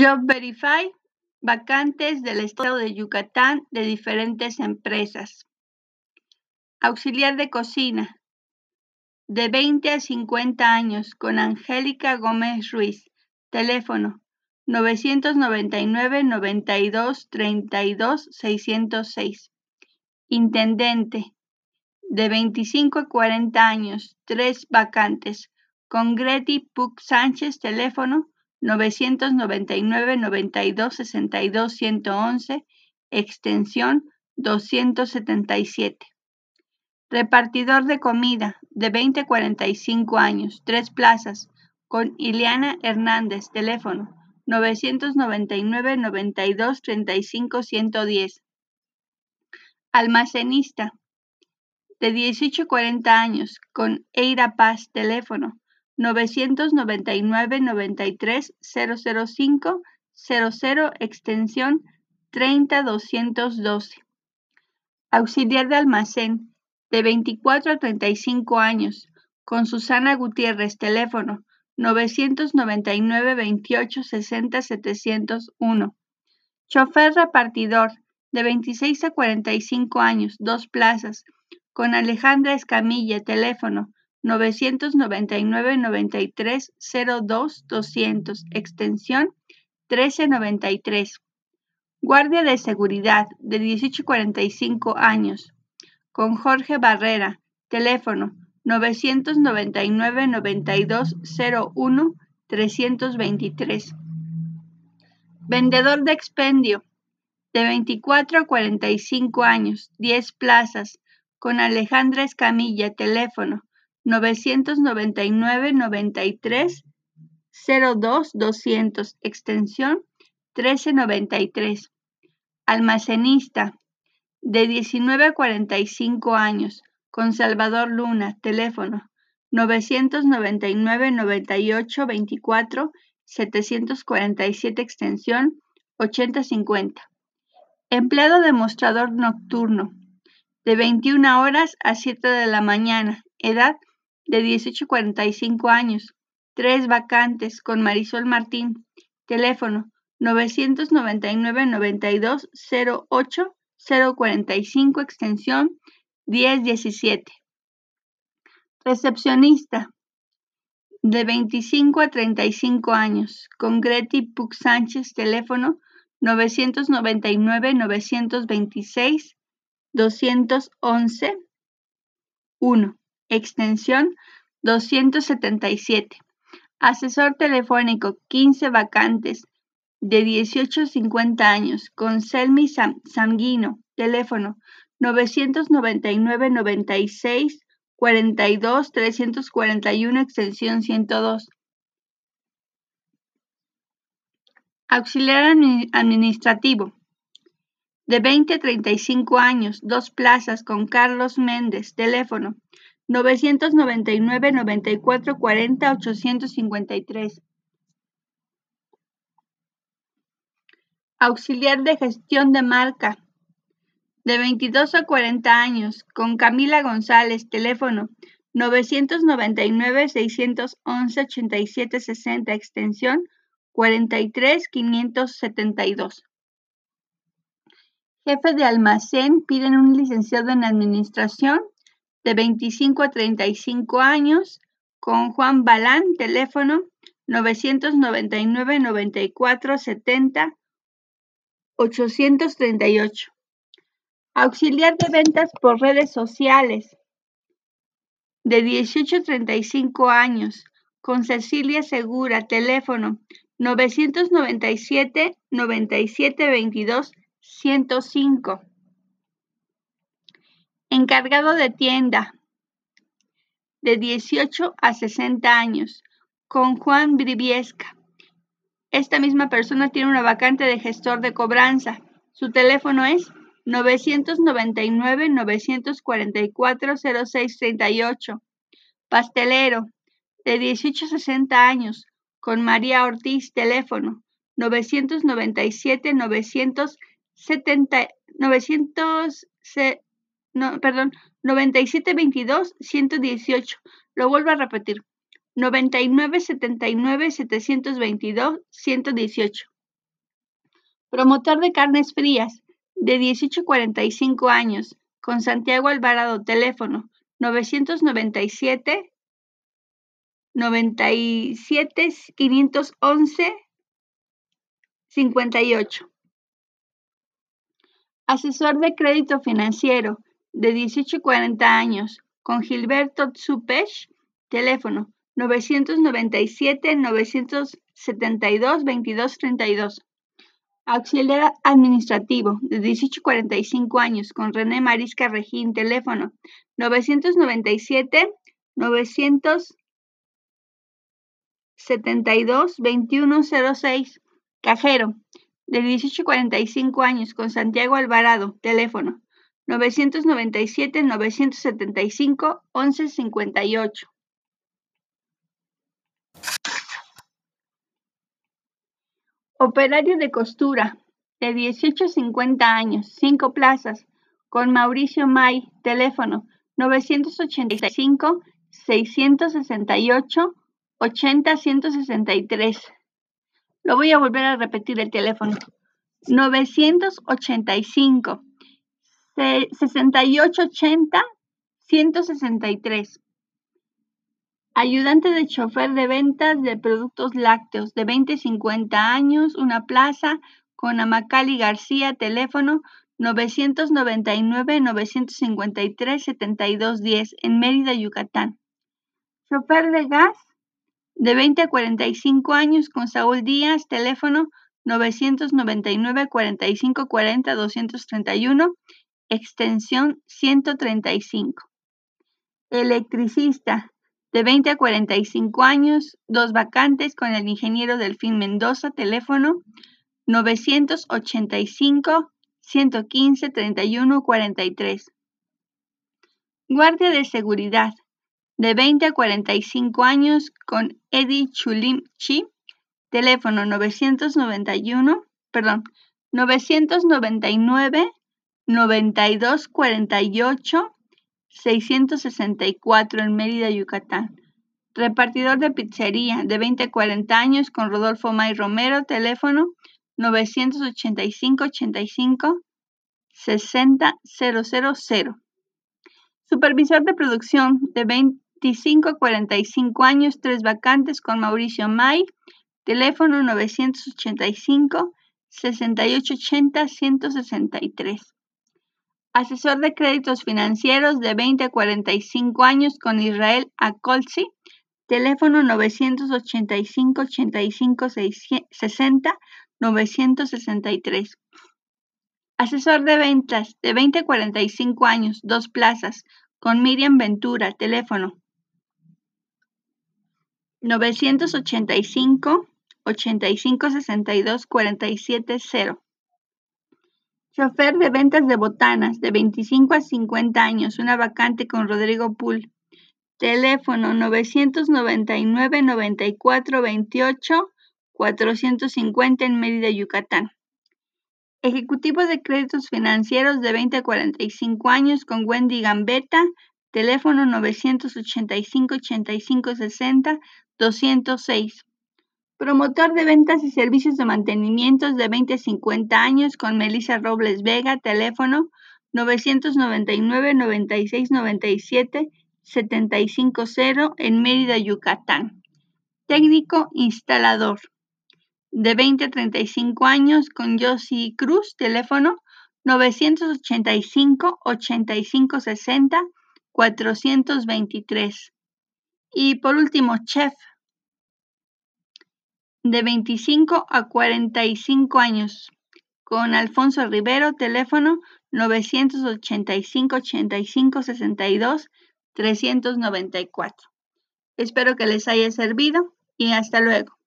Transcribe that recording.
Job Verify, vacantes del estado de Yucatán de diferentes empresas. Auxiliar de cocina, de 20 a 50 años, con Angélica Gómez Ruiz. Teléfono 999 92 32 606. Intendente, de 25 a 40 años, tres vacantes, con Greti Puc Sánchez. Teléfono 999 92 62 111, extensión 277. Repartidor de comida de 20 a 45 años, tres plazas, con Ileana Hernández, teléfono 999 92 35 110. Almacenista de 18 a 40 años, con Eira Paz, teléfono 999 93 005 00 extensión 30212. Auxiliar de almacén de 24 a 35 años con Susana Gutiérrez teléfono 999 28 60 701. Chofer repartidor de 26 a 45 años, dos plazas, con Alejandra Escamilla, teléfono 999 93 02 200, extensión 1393. Guardia de seguridad de 18 45 años, con Jorge Barrera, teléfono 999 92 01 323. Vendedor de expendio de 24 a 45 años, 10 plazas, con Alejandra Escamilla, teléfono 999 93 02 200, extensión 1393. Almacenista de 19 a 45 años, con Salvador Luna, teléfono 999 98 24 747, extensión 8050. Empleado demostrador nocturno, de 21 horas a 7 de la mañana, edad de 18 a 45 años, tres vacantes con Marisol Martín, teléfono 999 92 08 045 extensión 1017. Recepcionista de 25 a 35 años. Con Greti Puc Sánchez, teléfono 999 926 211 1 extensión 277. Asesor telefónico 15 vacantes de 18 a 50 años con Selmi Sanguino, teléfono 999 96 42 341 extensión 102. Auxiliar administrativo de 20 a 35 años, dos plazas con Carlos Méndez, teléfono 999 94 40 853. Auxiliar de gestión de marca de 22 a 40 años con Camila González, teléfono 999 611 87 60 extensión 43 572. Jefe de almacén piden un licenciado en administración de 25 a 35 años, con Juan Balán, teléfono 999 94 70 838. Auxiliar de ventas por redes sociales de 18 a 35 años, con Cecilia Segura, teléfono 997 97 22 105. Encargado de tienda de 18 a 60 años, con Juan Briviesca. Esta misma persona tiene una vacante de gestor de cobranza. Su teléfono es 999 944 0638. Pastelero de 18 a 60 años, con María Ortiz, teléfono 997 970 900 no, perdón, 9722 118. Lo vuelvo a repetir. 9979 722 118. Promotor de carnes frías, de 18 a 45 años, con Santiago Alvarado, teléfono 997 97 511 58. Asesor de crédito financiero de 18 a 40 años con Gilberto Tsupesh, teléfono 997 972 2232. Auxiliar administrativo de 18 a 45 años con René Marisca Regín, teléfono 997 972 2106. Cajero de 18 a 45 años con Santiago Alvarado, teléfono 997 975 1158. Operario de costura, de 18 a 50 años, 5 plazas, con Mauricio May, teléfono 985 668 80 163. Lo voy a volver a repetir el teléfono. 985 6880 163. Ayudante de chofer de ventas de productos lácteos de 20-50 años, una plaza con Amacali García, teléfono 999-953-7210 en Mérida, Yucatán. Chofer de gas de 20 a 45 años con Saúl Díaz, teléfono 999-4540-231, extensión 135. Electricista de 20 a 45 años, dos vacantes con el ingeniero Delfín Mendoza, teléfono 985 115 31 43. Guardia de seguridad de 20 a 45 años con Eddie Chulimchi, teléfono 991, perdón, 999 92 48 664 en Mérida, Yucatán. Repartidor de pizzería de 20 a 40 años con Rodolfo May Romero, teléfono 985 85 60 000. Supervisor de producción de 25 a 45 años, tres vacantes con Mauricio May, teléfono 985 6880 163 asesor de créditos financieros de 20 a 45 años con Israel Acolsi, teléfono 985 85 60 963. Asesor de ventas de 20 a 45 años, dos plazas, con Miriam Ventura, teléfono 985 85 62 47 0. Chofer de ventas de botanas, de 25 a 50 años, una vacante con Rodrigo Pool. Teléfono 999 94 28 450 en Mérida, Yucatán. Ejecutivo de créditos financieros de 20 a 45 años con Wendy Gambetta. Teléfono 985 85 60 206. Promotor de ventas y servicios de mantenimientos de 20 a 50 años con Melissa Robles Vega, teléfono 999 96 97 750 en Mérida, Yucatán. Técnico instalador de 20 a 35 años con Josie Cruz, teléfono 985 85 60 423. Y por último, chef de 25 a 45 años, con Alfonso Rivero, teléfono 985 85 62 394. Espero que les haya servido y hasta luego.